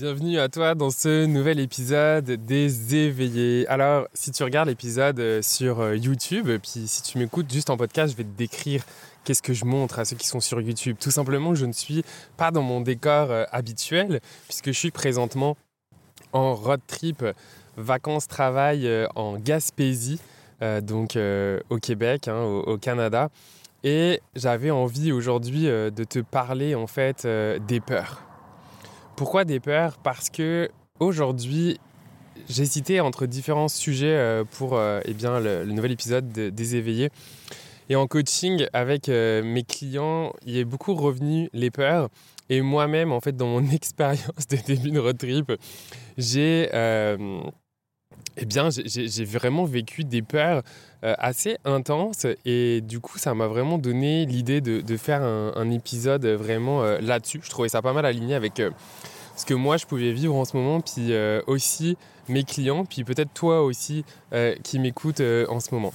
Bienvenue à toi dans ce nouvel épisode des éveillés. Alors, si tu regardes l'épisode euh, sur euh, YouTube, puis si tu m'écoutes juste en podcast, je vais te décrire qu'est-ce que je montre à ceux qui sont sur YouTube. Tout simplement, je ne suis pas dans mon décor euh, habituel, puisque je suis présentement en road trip, vacances-travail en Gaspésie, donc au Québec, hein, au, au, Canada. Et j'avais envie aujourd'hui de te parler en fait des peurs pourquoi des peurs? Parce que aujourd'hui, j'hésitais entre différents sujets euh, pour euh, eh bien, le, nouvel épisode des éveillés. Et en coaching avec euh, mes clients, il est beaucoup revenu les peurs. Et moi-même, en fait, dans mon expérience de début de road trip, j'ai eh vraiment vécu des peurs assez intenses et du coup, ça m'a vraiment donné l'idée de, faire un, un, épisode vraiment là-dessus. Je trouvais ça pas mal aligné avec ce que moi je pouvais vivre en ce moment, puis euh, aussi mes clients, puis peut-être toi aussi euh, qui m'écoutes euh, en ce moment.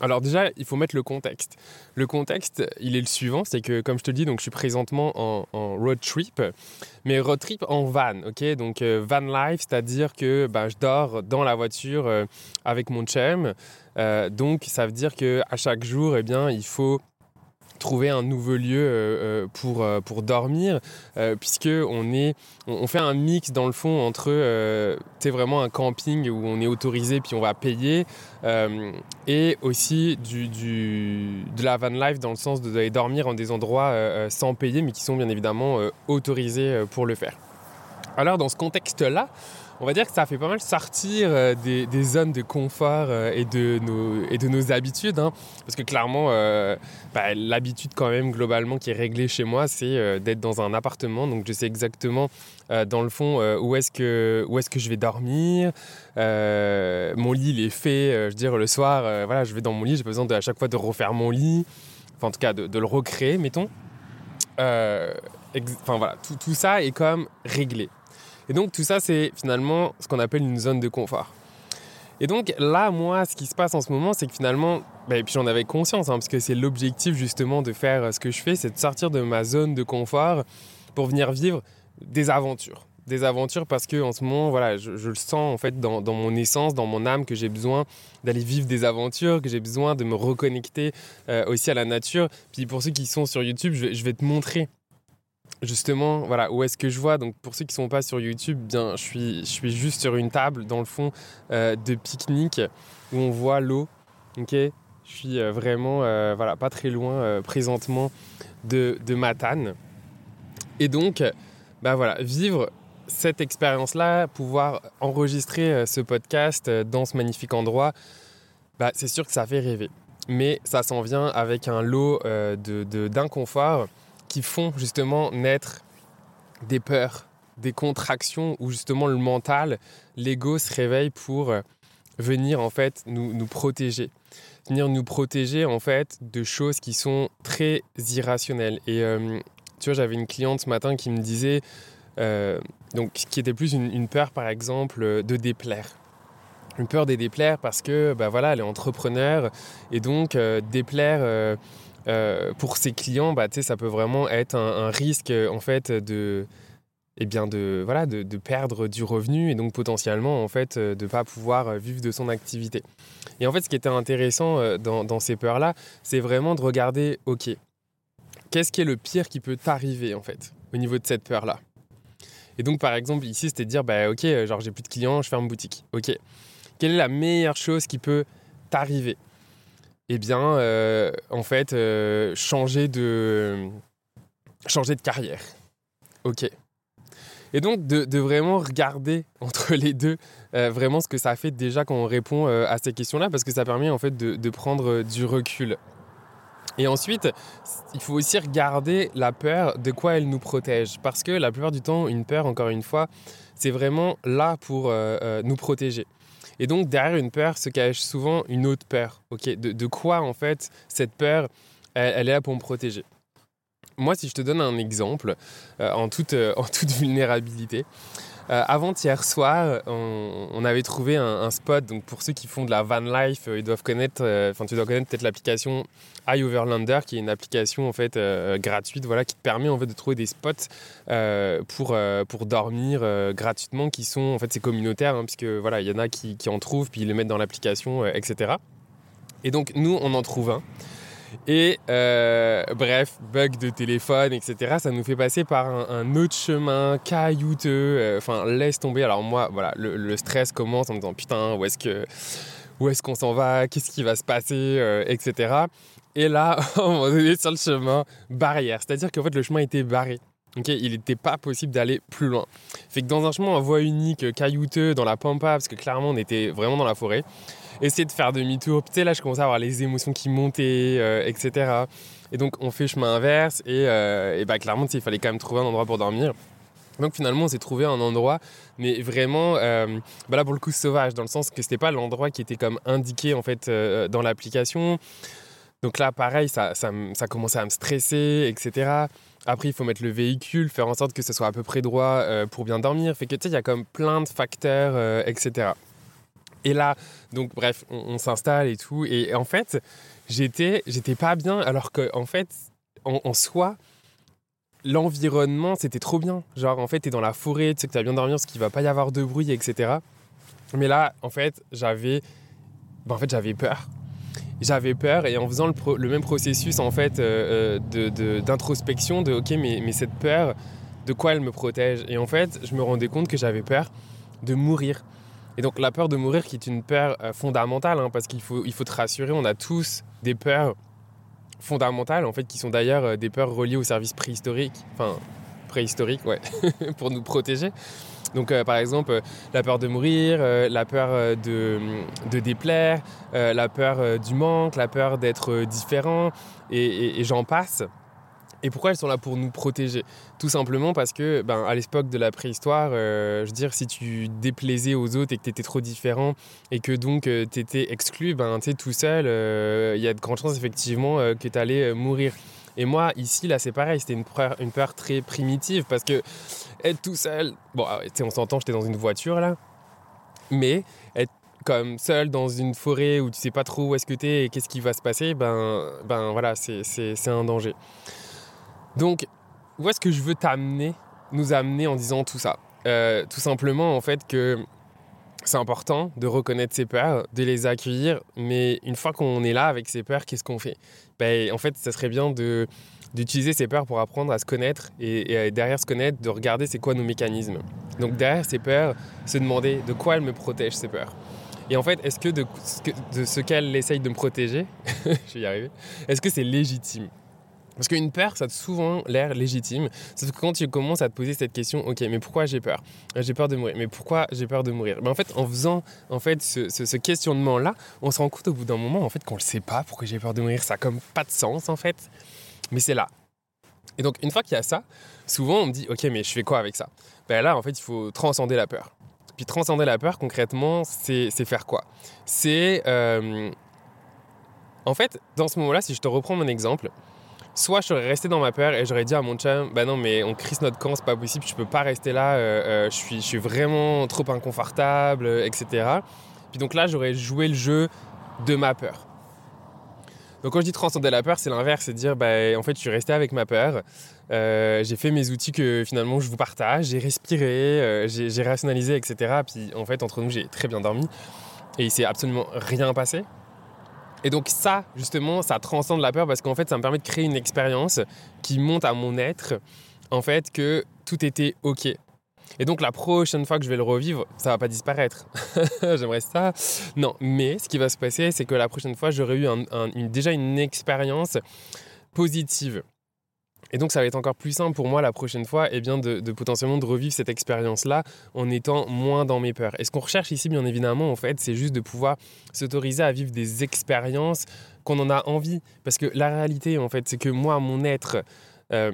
Alors déjà, il faut mettre le contexte. Le contexte, il est le suivant, c'est que comme je te dis, donc je suis présentement en, road trip, mais road trip en van, ok? Donc euh, van life, c'est-à-dire que ben, je dors dans la voiture euh, avec mon chum. Euh, donc ça veut dire que à chaque jour, eh bien, il faut trouver un nouveau lieu euh, euh, pour, euh, pour dormir, puisque on, est, on, fait un mix dans le fond entre c'est vraiment un camping où on est autorisé puis on va payer, et aussi du, du, de la van life dans le sens d'aller dormir en des endroits sans payer, mais qui sont bien évidemment autorisés pour le faire. Alors dans ce contexte-là, on va dire que ça fait pas mal sortir euh, des, zones de confort euh, et, de nos, habitudes. Hein. parce que clairement, euh, bah, l'habitude quand même globalement qui est réglée chez moi, c'est d'être dans un appartement. Donc je sais exactement dans le fond où est-ce que, je vais dormir. mon lit, il est fait. je veux dire, le soir, voilà, je vais dans mon lit, j'ai besoin à chaque fois de refaire mon lit. Enfin, en tout cas, de, de le recréer, mettons. Enfin voilà, tout, tout ça est comme réglé. Et donc tout ça, c'est finalement ce qu'on appelle une zone de confort. Et donc là, moi, ce qui se passe en ce moment, c'est que finalement, bah, et puis j'en avais conscience, hein, parce que c'est l'objectif justement de faire euh, ce que je fais, c'est de sortir de ma zone de confort pour venir vivre des aventures. Des aventures parce que en ce moment, voilà, je, le sens en fait dans, mon essence, dans mon âme, que j'ai besoin d'aller vivre des aventures, que j'ai besoin de me reconnecter euh, aussi à la nature. Puis pour ceux qui sont sur YouTube, je vais te montrer justement, voilà, où est-ce que je vois? Donc pour ceux qui ne sont pas sur YouTube, bien, je suis, je suis juste sur une table dans le fond euh, de pique-nique où on voit l'eau. Ok, je suis euh, vraiment, euh, voilà, pas très loin présentement de, de Matane. Et donc, bah voilà, vivre cette expérience-là, pouvoir enregistrer ce podcast dans ce magnifique endroit, bah, c'est sûr que ça fait rêver. Mais ça s'en vient avec un lot d'inconfort. De, qui font justement naître des peurs, des contractions où justement le mental, l'ego se réveille pour euh, venir en fait nous, nous protéger. Venir nous protéger en fait de choses qui sont très irrationnelles. Et euh, tu vois, j'avais une cliente ce matin qui me disait, euh, donc qui était plus une, peur par exemple de déplaire. Une peur de déplaire parce que bah voilà, elle est entrepreneur et donc déplaire euh, pour ses clients, bah, ça peut vraiment être un, risque en fait de, eh bien de, voilà, de, perdre du revenu et donc potentiellement en fait de ne pas pouvoir vivre de son activité. Et en fait, ce qui était intéressant euh, dans, ces peurs-là, c'est vraiment de regarder, ok, qu'est-ce qui est le pire qui peut t'arriver en fait au niveau de cette peur-là? Et donc par exemple ici, c'était de dire, bah ok, genre j'ai plus de clients, je ferme boutique. Ok, quelle est la meilleure chose qui peut t'arriver? Eh bien, euh, en fait, euh, changer, de, changer de carrière. Ok. Et donc de, vraiment regarder entre les deux euh, vraiment ce que ça fait déjà quand on répond à ces questions-là, parce que ça permet en fait de, prendre euh, du recul. Et ensuite, il faut aussi regarder la peur, de quoi elle nous protège. Parce que la plupart du temps, une peur, encore une fois, c'est vraiment là pour nous protéger. Et donc derrière une peur se cache souvent une autre peur. De, quoi en fait cette peur, elle est là pour me protéger? Moi, si je te donne un exemple, euh, en, toute, euh, en toute vulnérabilité, euh, avant-hier soir, on, avait trouvé un, spot. Donc pour ceux qui font de la van life, ils doivent connaître, enfin tu dois connaître peut-être l'application iOverlander, qui est une application en fait gratuite, voilà, qui te permet en fait de trouver des spots pour pour dormir gratuitement, qui sont en fait c'est communautaire, hein, puisque voilà, il y en a qui, qui, en trouvent puis ils le mettent dans l'application, etc. Et donc nous, on en trouve un. Et euh, bref, bug de téléphone, etc. Ça nous fait passer par un, autre chemin caillouteux. Euh, enfin, laisse tomber. Alors moi, voilà, le, stress commence en me disant putain, où est-ce que où est-ce qu'on s'en va? Qu'est-ce qui va se passer? Euh, Etc. Et là, on est sur le chemin barrière. C'est-à-dire qu'en fait, le chemin était barré. il n'était pas possible d'aller plus loin. Fait que dans un chemin en voie unique, caillouteux, dans la pampa, parce que clairement on était vraiment dans la forêt, essayer de faire demi-tour. Tu sais, là, je commençais à avoir les émotions qui montaient, euh, etc. Et donc, on fait chemin inverse. Et, euh, bah, clairement, il fallait quand même trouver un endroit pour dormir. Donc finalement, on s'est trouvé un endroit, mais vraiment, euh, bah là pour le coup sauvage, dans le sens que c'était pas l'endroit qui était comme indiqué en fait dans l'application. Donc là, pareil, ça, ça, ça commençait à me stresser, etc. Après, il faut mettre le véhicule, faire en sorte que ce soit à peu près droit pour bien dormir. Fait que tu sais, il y a comme plein de facteurs, etc. Et là, donc bref, on, s'installe et tout. Et en fait, j'étais, j'étais pas bien, alors qu'en en fait, en, soi, l'environnement, c'était trop bien. Genre, en fait, t'es dans la forêt, tu sais que t'as bien dormir, parce qu'il va pas y avoir de bruit, etc. Mais là, en fait, j'avais, ben, en fait, j'avais peur. J'avais peur et en faisant le, même processus en fait euh, euh, d'introspection de, de, ok mais, mais cette peur de quoi elle me protège? Et en fait je me rendais compte que j'avais peur de mourir et donc la peur de mourir qui est une peur euh, fondamentale, hein, parce qu'il faut, il faut te rassurer, on a tous des peurs fondamentales, en fait, qui sont d'ailleurs euh, des peurs reliées au service préhistorique, enfin préhistorique, ouais, pour nous protéger. Donc euh, par exemple, la peur de mourir, la peur de, de déplaire, la peur du manque, la peur d'être différent, et j'en passe. Et pourquoi elles sont là pour nous protéger? Tout simplement parce que, ben, à l'époque de la préhistoire, euh, je veux dire, si tu déplaisais aux autres et que tu étais trop différent et que donc euh, tu étais exclu, ben, tu tout seul, euh, il y a de grandes chances effectivement que tu allais mourir. Et moi, ici, là, c'est pareil, c'était une peur, une peur très primitive parce que être tout seul, bon, ah on s'entend, j'étais dans une voiture là, mais être comme seul dans une forêt où tu sais pas trop où est-ce que tu es et qu'est-ce qui va se passer, ben, ben voilà, c'est un danger. Donc, où est-ce que je veux t'amener, nous amener en disant tout ça? Euh, Tout simplement, en fait, que c'est important de reconnaître ses peurs, de les accueillir, mais une fois qu'on est là avec ses peurs, qu'est-ce qu'on fait? Ben, En fait, ça serait bien d'utiliser ces peurs pour apprendre à se connaître et, derrière se connaître, de regarder c'est quoi nos mécanismes. Donc derrière ces peurs, se demander de quoi elles me protègent ces peurs. Et en fait, est-ce que de, de ce qu'elles essayent de me protéger, je vais y arriver, est-ce que c'est légitime? Parce qu'une peur, ça a souvent l'air légitime. Sauf que quand tu commences à te poser cette question, ok, mais pourquoi j'ai peur? J'ai peur de mourir. Mais pourquoi j'ai peur de mourir? Mais en fait, en faisant en fait ce, questionnement-là, on se rend compte au bout d'un moment en fait qu'on ne le sait pas pourquoi j'ai peur de mourir. Ça n'a comme pas de sens en fait. Mais c'est là. Et donc une fois qu'il y a ça, souvent on me dit, ok, mais je fais quoi avec ça? Ben là, en fait, il faut transcender la peur. Puis transcender la peur, concrètement, c'est faire quoi? C'est euh, en fait, dans ce moment-là, si je te reprends mon exemple, soit je serais resté dans ma peur et j'aurais dit à mon chum, bah non, mais on crisse notre camp, c'est pas possible, je peux pas rester là, euh, euh, je, suis, je suis vraiment trop inconfortable, euh, etc. Puis donc là, j'aurais joué le jeu de ma peur. Donc quand je dis transcender la peur, c'est l'inverse, c'est dire, bah, en fait, je suis resté avec ma peur, j'ai fait mes outils que finalement je vous partage, j'ai respiré, j'ai rationalisé, etc. Puis en fait, entre nous, j'ai très bien dormi et il s'est absolument rien passé. Et donc ça, justement, ça transcende la peur parce qu'en fait, ça me permet de créer une expérience qui monte à mon être, en fait, que tout était OK. Et donc la prochaine fois que je vais le revivre, ça va pas disparaître. J'aimerais ça. Non, mais ce qui va se passer, c'est que la prochaine fois, j'aurai eu déjà une expérience positive. Et donc ça va être encore plus simple pour moi la prochaine fois eh bien de, potentiellement de revivre cette expérience-là en étant moins dans mes peurs. Et ce qu'on recherche ici bien évidemment en fait c'est juste de pouvoir s'autoriser à vivre des expériences qu'on en a envie. Parce que la réalité en fait c'est que moi mon être euh,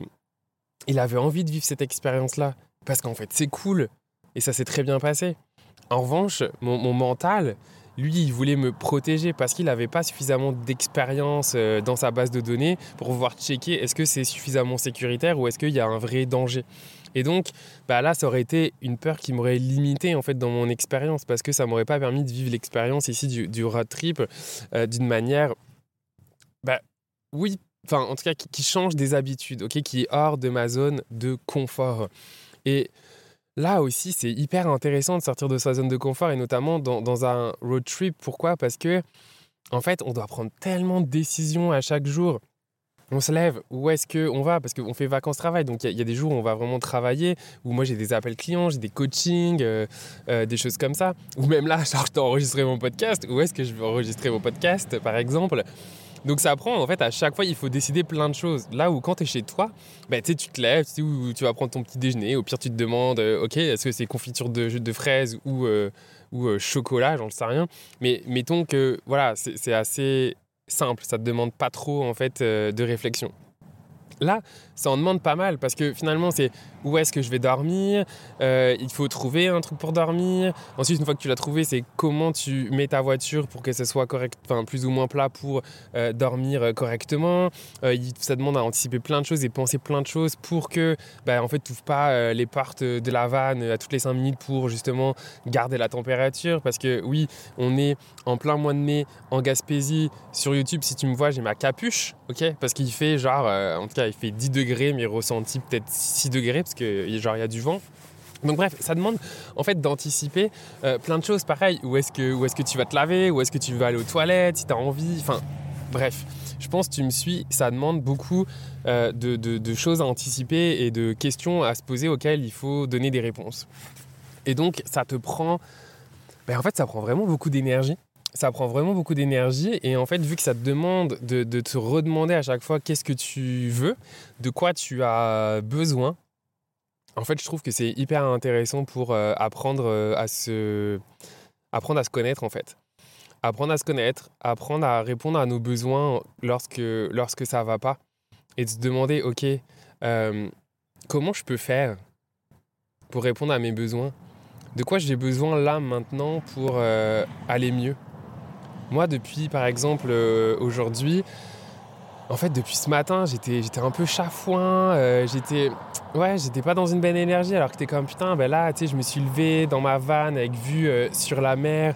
il avait envie de vivre cette expérience-là. Parce qu'en fait c'est cool et ça s'est très bien passé. En revanche mon mental lui, il voulait me protéger parce qu'il n'avait pas suffisamment d'expérience euh, dans sa base de données pour pouvoir checker est-ce que c'est suffisamment sécuritaire ou est-ce qu'il y a un vrai danger. Et donc, bah là, ça aurait été une peur qui m'aurait limité en fait dans mon expérience parce que ça m'aurait pas permis de vivre l'expérience ici du, road trip euh, d'une manière, bah oui, enfin en tout cas qui, qui, change des habitudes, ok, qui est hors de ma zone de confort. Et Là aussi, c'est hyper intéressant de sortir de sa zone de confort et notamment dans, un road trip. Pourquoi? Parce que, en fait, on doit prendre tellement de décisions à chaque jour. On se lève, où est-ce qu'on va? Parce qu'on fait vacances-travail, donc il y, a des jours où on va vraiment travailler, où moi j'ai des appels clients, j'ai des coachings, euh, euh, des choses comme ça. Ou même là, genre, je dois enregistrer mon podcast, où est-ce que je vais enregistrer mon podcast, par exemple? Donc ça apprend, en fait, à chaque fois, il faut décider plein de choses. Là où quand tu es chez toi, bah, tu te lèves, tu tu vas prendre ton petit déjeuner. Au pire, tu te demandes, euh, ok, est-ce que c'est confiture de, de fraises ou, euh, ou euh, chocolat, j'en sais rien. Mais mettons que, voilà, c'est assez simple, ça te demande pas trop, en fait, de réflexion. Là, ça en demande pas mal parce que finalement, c'est où est-ce que je vais dormir euh, Il faut trouver un truc pour dormir. Ensuite, une fois que tu l'as trouvé, c'est comment tu mets ta voiture pour que ce soit correct, enfin plus ou moins plat pour euh, dormir euh, correctement. ça demande à anticiper plein de choses et penser plein de choses pour que, bah, en fait, tu pas les portes de la vanne à toutes les 5 minutes pour justement garder la température. Parce que oui, on est en plein mois de mai en Gaspésie. Sur YouTube, si tu me vois, j'ai ma capuche, ok? Parce qu'il fait genre, en tout cas, il fait 10 degrés, mais ressenti peut-être 6 degrés, parce que genre il y a du vent. Donc bref, ça demande en fait d'anticiper euh, plein de choses. Pareil, où est-ce que, est que tu vas te laver, où est-ce que tu vas aller aux toilettes, si tu as envie. Enfin, bref, je pense tu me suis, ça demande beaucoup euh, de, de, choses à anticiper et de questions à se poser auxquelles il faut donner des réponses. Et donc, ça te prend... Ben, en fait, ça prend vraiment beaucoup d'énergie ça prend vraiment beaucoup d'énergie. Et en fait, vu que ça te demande de, te redemander à chaque fois qu'est-ce que tu veux, de quoi tu as besoin, en fait, je trouve que c'est hyper intéressant pour euh, apprendre, euh, à se... apprendre à se connaître, en fait. Apprendre à se connaître, apprendre à répondre à nos besoins lorsque, lorsque ça va pas. Et de se demander, OK, euh, comment je peux faire pour répondre à mes besoins? De quoi j'ai besoin là, maintenant, pour aller mieux? Moi, depuis, par exemple, euh, aujourd'hui, en fait, depuis ce matin, j'étais, un peu chafouin, euh, j'étais, ouais, j'étais pas dans une belle énergie, alors que t'es comme, putain, ben là, tu sais, je me suis levé dans ma vanne avec vue euh, sur la mer,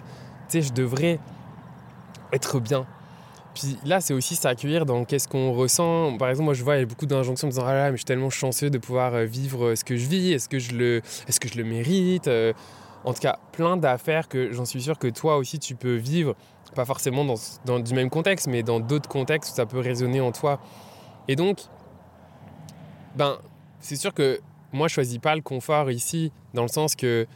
tu sais, je devrais être bien. Puis là, c'est aussi s'accueillir dans qu'est-ce qu'on ressent. Par exemple, moi, je vois, il y a beaucoup d'injonctions en disant, ah là, mais je suis tellement chanceux de pouvoir vivre ce que je vis, est-ce que je le, est-ce que je le mérite En tout cas, plein d'affaires que j'en suis sûr que toi aussi, tu peux vivre pas forcément dans, dans, du même contexte, mais dans d'autres contextes où ça peut résonner en toi. Et donc, ben, c'est sûr que moi, je choisis pas le confort ici, dans le sens que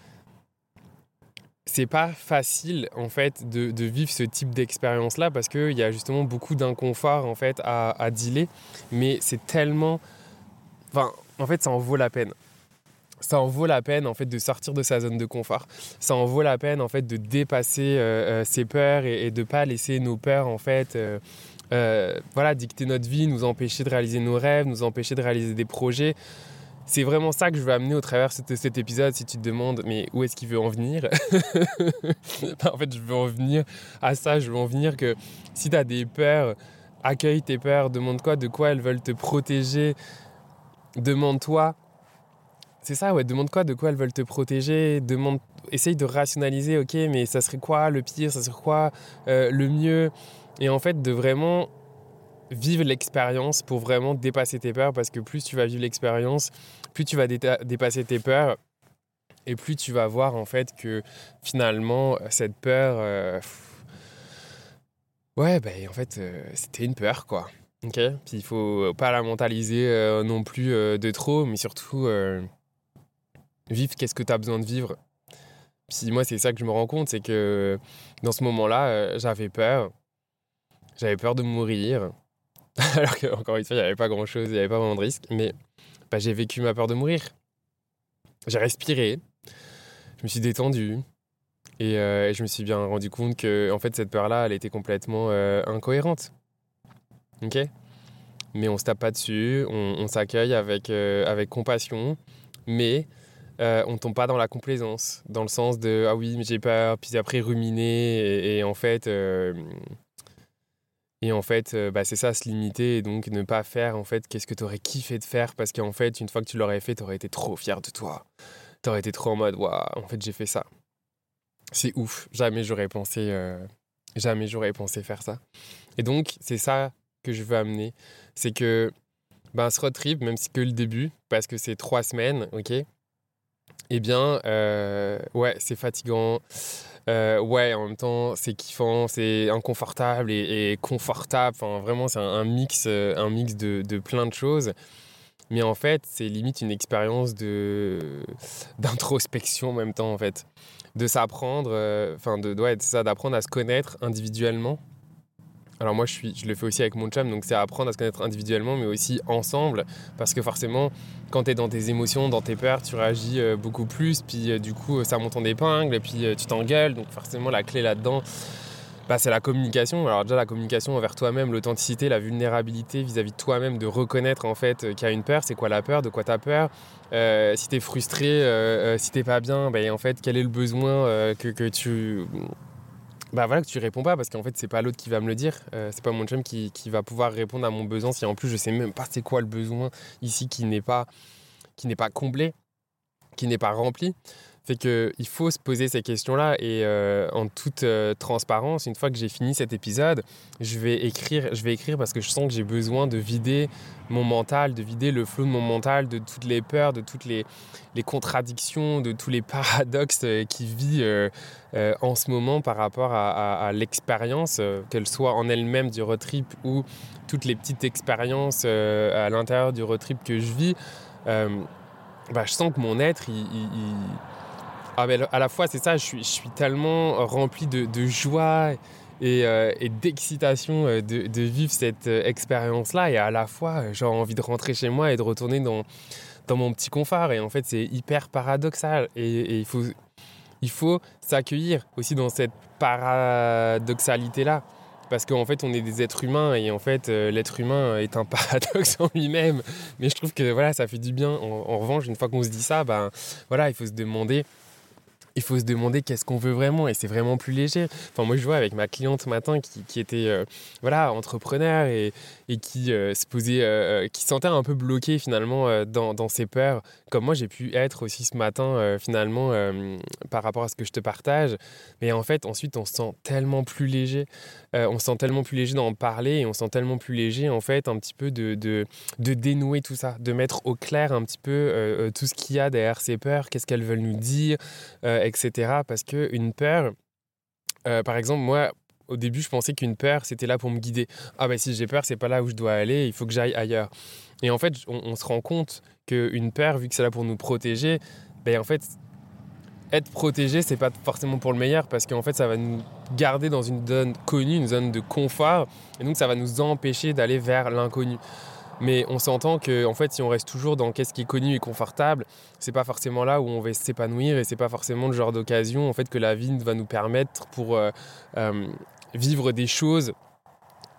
c'est pas facile en fait de, de vivre ce type d'expérience là parce qu'il y a justement beaucoup d'inconfort en fait à, à dealer mais c'est tellement enfin en fait ça en vaut la peine ça en vaut la peine en fait de sortir de sa zone de confort. Ça en vaut la peine en fait de dépasser euh, euh, ses peurs et, de ne pas laisser nos peurs en fait euh, voilà dicter notre vie, nous empêcher de réaliser nos rêves, nous empêcher de réaliser des projets. C'est vraiment ça que je veux amener au travers de cet épisode. Si tu te demandes, mais où est-ce qu'il veut en venir? En fait, je veux en venir à ça. Je veux en venir que si tu as des peurs, accueille tes peurs, demande quoi, de quoi elles veulent te protéger. Demande-toi c'est ça, ouais. Demande quoi, de quoi elles veulent te protéger. Demande, essaye de rationaliser, ok, mais ça serait quoi le pire, ça serait quoi euh, le mieux? Et en fait, de vraiment vivre l'expérience pour vraiment dépasser tes peurs, parce que plus tu vas vivre l'expérience, plus tu vas dépasser tes peurs, et plus tu vas voir en fait que finalement, cette peur, euh, ouais, ben en fait, euh, c'était une peur, quoi. Ok, puis il faut pas la mentaliser non plus de trop, mais surtout vivre qu'est-ce que tu as besoin de vivre? Puis moi, c'est ça que je me rends compte, c'est que dans ce moment-là, euh, j'avais peur. J'avais peur de mourir. Alors qu'encore une fois, il n'y avait pas grand-chose, il n'y avait pas vraiment de risque. Mais bah, j'ai vécu ma peur de mourir. J'ai respiré, je me suis détendu. Et euh, je me suis bien rendu compte que en fait, cette peur-là, elle était complètement euh, incohérente. Ok? Mais on se tape pas dessus, on, s'accueille avec, euh, avec compassion, mais on tombe pas dans la complaisance, dans le sens de ah oui, mais j'ai peur, puis après ruminer, et, en fait. et en fait, bah, c'est ça, se limiter et donc ne pas faire en fait qu'est-ce que tu aurais kiffé de faire parce qu'en fait, une fois que tu l'aurais fait, tu aurais été trop fier de toi. Tu aurais été trop en mode, waouh, en fait, j'ai fait ça. C'est ouf. Jamais j'aurais pensé, euh, jamais j'aurais pensé faire ça. Et donc, c'est ça que je veux amener. C'est que ben, ce road trip, même si que le début, parce que c'est trois semaines, ok Eh bien, euh, ouais, c'est fatigant. Euh, ouais, en même temps, c'est kiffant, c'est inconfortable et, confortable. Enfin, vraiment, c'est un, mix, un mix de, de plein de choses. Mais en fait, c'est limite une expérience de d'introspection en même temps, en fait de s'apprendre, euh, enfin de, ouais, ça, d'apprendre à se connaître individuellement. Alors moi je, le fais aussi avec mon chum, donc c'est apprendre à se connaître individuellement, mais aussi ensemble, parce que forcément, quand tu es dans tes émotions, dans tes peurs, tu réagis euh, beaucoup plus, puis euh, du coup ça monte en épingle, et puis tu t'engueules, donc forcément la clé là-dedans, bah, c'est la communication. Alors déjà la communication envers toi-même, l'authenticité, la vulnérabilité vis-à-vis de toi-même, de reconnaître en fait qu'il y a une peur, c'est quoi la peur, de quoi tu as peur, euh, si tu es frustré, euh, euh, si t'es pas bien, bah, en fait quel est le besoin que, tu... Bah voilà, que tu réponds pas parce qu'en fait c'est pas l'autre qui va me le dire, c'est pas mon chum qui, qui, va pouvoir répondre à mon besoin si en plus je sais même pas c'est quoi le besoin ici qui n'est pas, qui n'est pas comblé, qui n'est pas rempli. Fait qu'il faut se poser ces questions-là et euh, en toute euh, transparence, une fois que j'ai fini cet épisode, je vais écrire, je vais écrire parce que je sens que j'ai besoin de vider mon mental, de vider le flot de mon mental, de toutes les peurs, de toutes les, les contradictions, de tous les paradoxes euh, qui vit en ce moment par rapport à, l'expérience, qu'elle soit en elle-même du road trip ou toutes les petites expériences à l'intérieur du road trip que je vis. Bah, je sens que mon être, il ah, à la fois, c'est ça, je suis, je suis tellement rempli de, joie et, euh, d'excitation euh, de, vivre cette euh, expérience-là. Et à la fois, j'ai envie de rentrer chez moi et de retourner dans, mon petit confort. Et en fait, c'est hyper paradoxal. Et, il faut, il faut s'accueillir aussi dans cette paradoxalité-là. Parce qu'en fait, on est des êtres humains et en fait, l'être humain est un paradoxe en lui-même. Mais je trouve que voilà, ça fait du bien. En, en revanche, une fois qu'on se dit ça, ben, voilà, il faut se demander il faut se demander qu'est-ce qu'on veut vraiment et c'est vraiment plus léger. Enfin, moi, je vois avec ma cliente ce matin qui, qui était euh, voilà, entrepreneur et, et qui euh, se posait, euh, qui sentait un peu bloqué finalement dans, dans, ses peurs, comme moi j'ai pu être aussi ce matin finalement par rapport à ce que je te partage. Mais en fait, ensuite, on se sent tellement plus léger. on se sent tellement plus léger d'en parler et on se sent tellement plus léger en fait un petit peu de, de, de dénouer tout ça, de mettre au clair un petit peu tout ce qu'il y a derrière ces peurs, qu'est-ce qu'elles veulent nous dire etc. Parce qu'une peur, euh, par exemple, moi, au début, je pensais qu'une peur, c'était là pour me guider. Ah ben si j'ai peur, c'est pas là où je dois aller, il faut que j'aille ailleurs. Et en fait, on, se rend compte qu'une peur, vu que c'est là pour nous protéger, ben en fait, être protégé, c'est pas forcément pour le meilleur parce qu'en fait, ça va nous garder dans une zone connue, une zone de confort, et donc ça va nous empêcher d'aller vers l'inconnu. Mais on s'entend que en fait, si on reste toujours dans qu'est-ce qui est connu et confortable, c'est pas forcément là où on va s'épanouir et c'est pas forcément le genre d'occasion en fait que la vie va nous permettre pour euh, euh, vivre des choses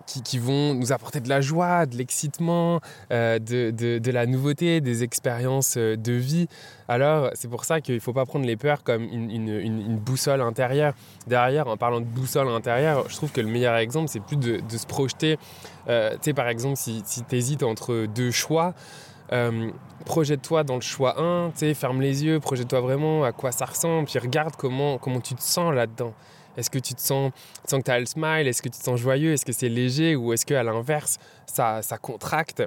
qui, vont nous apporter de la joie, de l'excitement, euh, de, de, la nouveauté, des expériences de vie. Alors, c'est pour ça qu'il ne faut pas prendre les peurs comme une, une, boussole intérieure. Derrière, en parlant de boussole intérieure, je trouve que le meilleur exemple, c'est plus de, de, se projeter. Euh, tu sais, par exemple, si, si tu hésites entre deux choix, euh, projette-toi dans le choix 1, ferme les yeux, projette-toi vraiment à quoi ça ressemble, puis regarde comment, comment tu te sens là-dedans. Est-ce que tu te sens, que tu as le smile? Est-ce que tu te sens joyeux? Est-ce que c'est léger? Ou est-ce qu'à l'inverse, ça, ça contracte?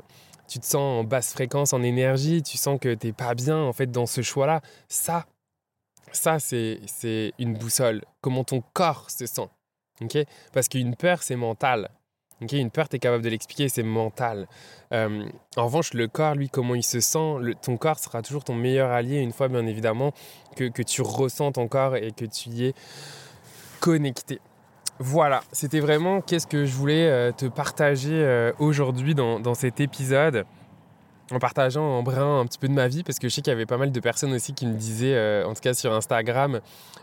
Tu te sens en basse fréquence, en énergie? Tu sens que tu n'es pas bien en fait dans ce choix-là? Ça, ça c'est une boussole. Comment ton corps se sent. Okay Parce qu'une peur, c'est mental. Okay une peur, tu es capable de l'expliquer, c'est mental. Euh, en revanche, le corps, lui, comment il se sent, ton corps sera toujours ton meilleur allié, une fois, bien évidemment, que, que tu ressens ton corps et que tu y es connecté. Voilà, c'était vraiment qu'est-ce que je voulais te partager aujourd'hui dans, cet épisode en partageant en brin un petit peu de ma vie, parce que je sais qu'il y avait pas mal de personnes aussi qui me disaient, euh, en tout cas sur Instagram,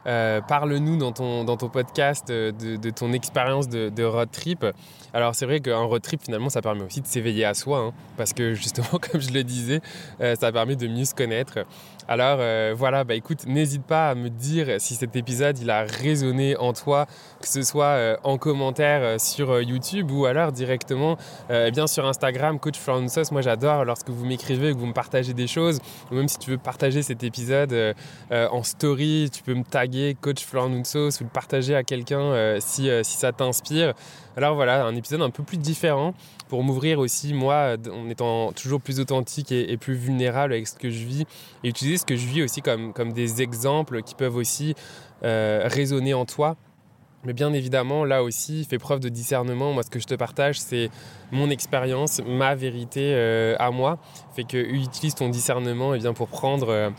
euh, parle-nous dans ton, podcast euh, de, ton expérience de, road trip. Alors c'est vrai qu'un road trip, finalement, ça permet aussi de s'éveiller à soi, hein, parce que justement, comme je le disais, ça permet de mieux se connaître. Alors voilà, bah écoute, n'hésite pas à me dire si cet épisode, il a résonné en toi, que ce soit en commentaire sur YouTube ou alors directement eh bien sur Instagram, Coach Francis. Moi j'adore lorsque vous m'écrivez, que vous me partagez des choses, ou même si tu veux partager cet épisode euh, euh, en story, tu peux me taguer Coach Nunsos ou le partager à quelqu'un euh, si ça t'inspire. Alors voilà, un épisode un peu plus différent pour m'ouvrir aussi, moi, en étant toujours plus authentique et, plus vulnérable avec ce que je vis, et utiliser ce que je vis aussi comme, comme des exemples qui peuvent aussi résonner en toi mais bien évidemment, là aussi, fais preuve de discernement. Moi, ce que je te partage, c'est mon expérience, ma vérité euh, à moi. Fait que utilise ton discernement et eh bien, pour prendre euh,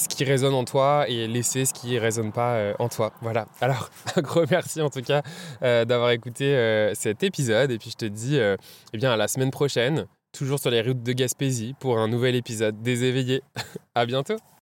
ce qui résonne en toi et laisser ce qui ne résonne pas euh, en toi. Voilà. Alors, un gros merci en tout cas d'avoir écouté cet épisode. Et puis, je te dis eh bien, à la semaine prochaine, toujours sur les routes de Gaspésie, pour un nouvel épisode des éveillés. à bientôt.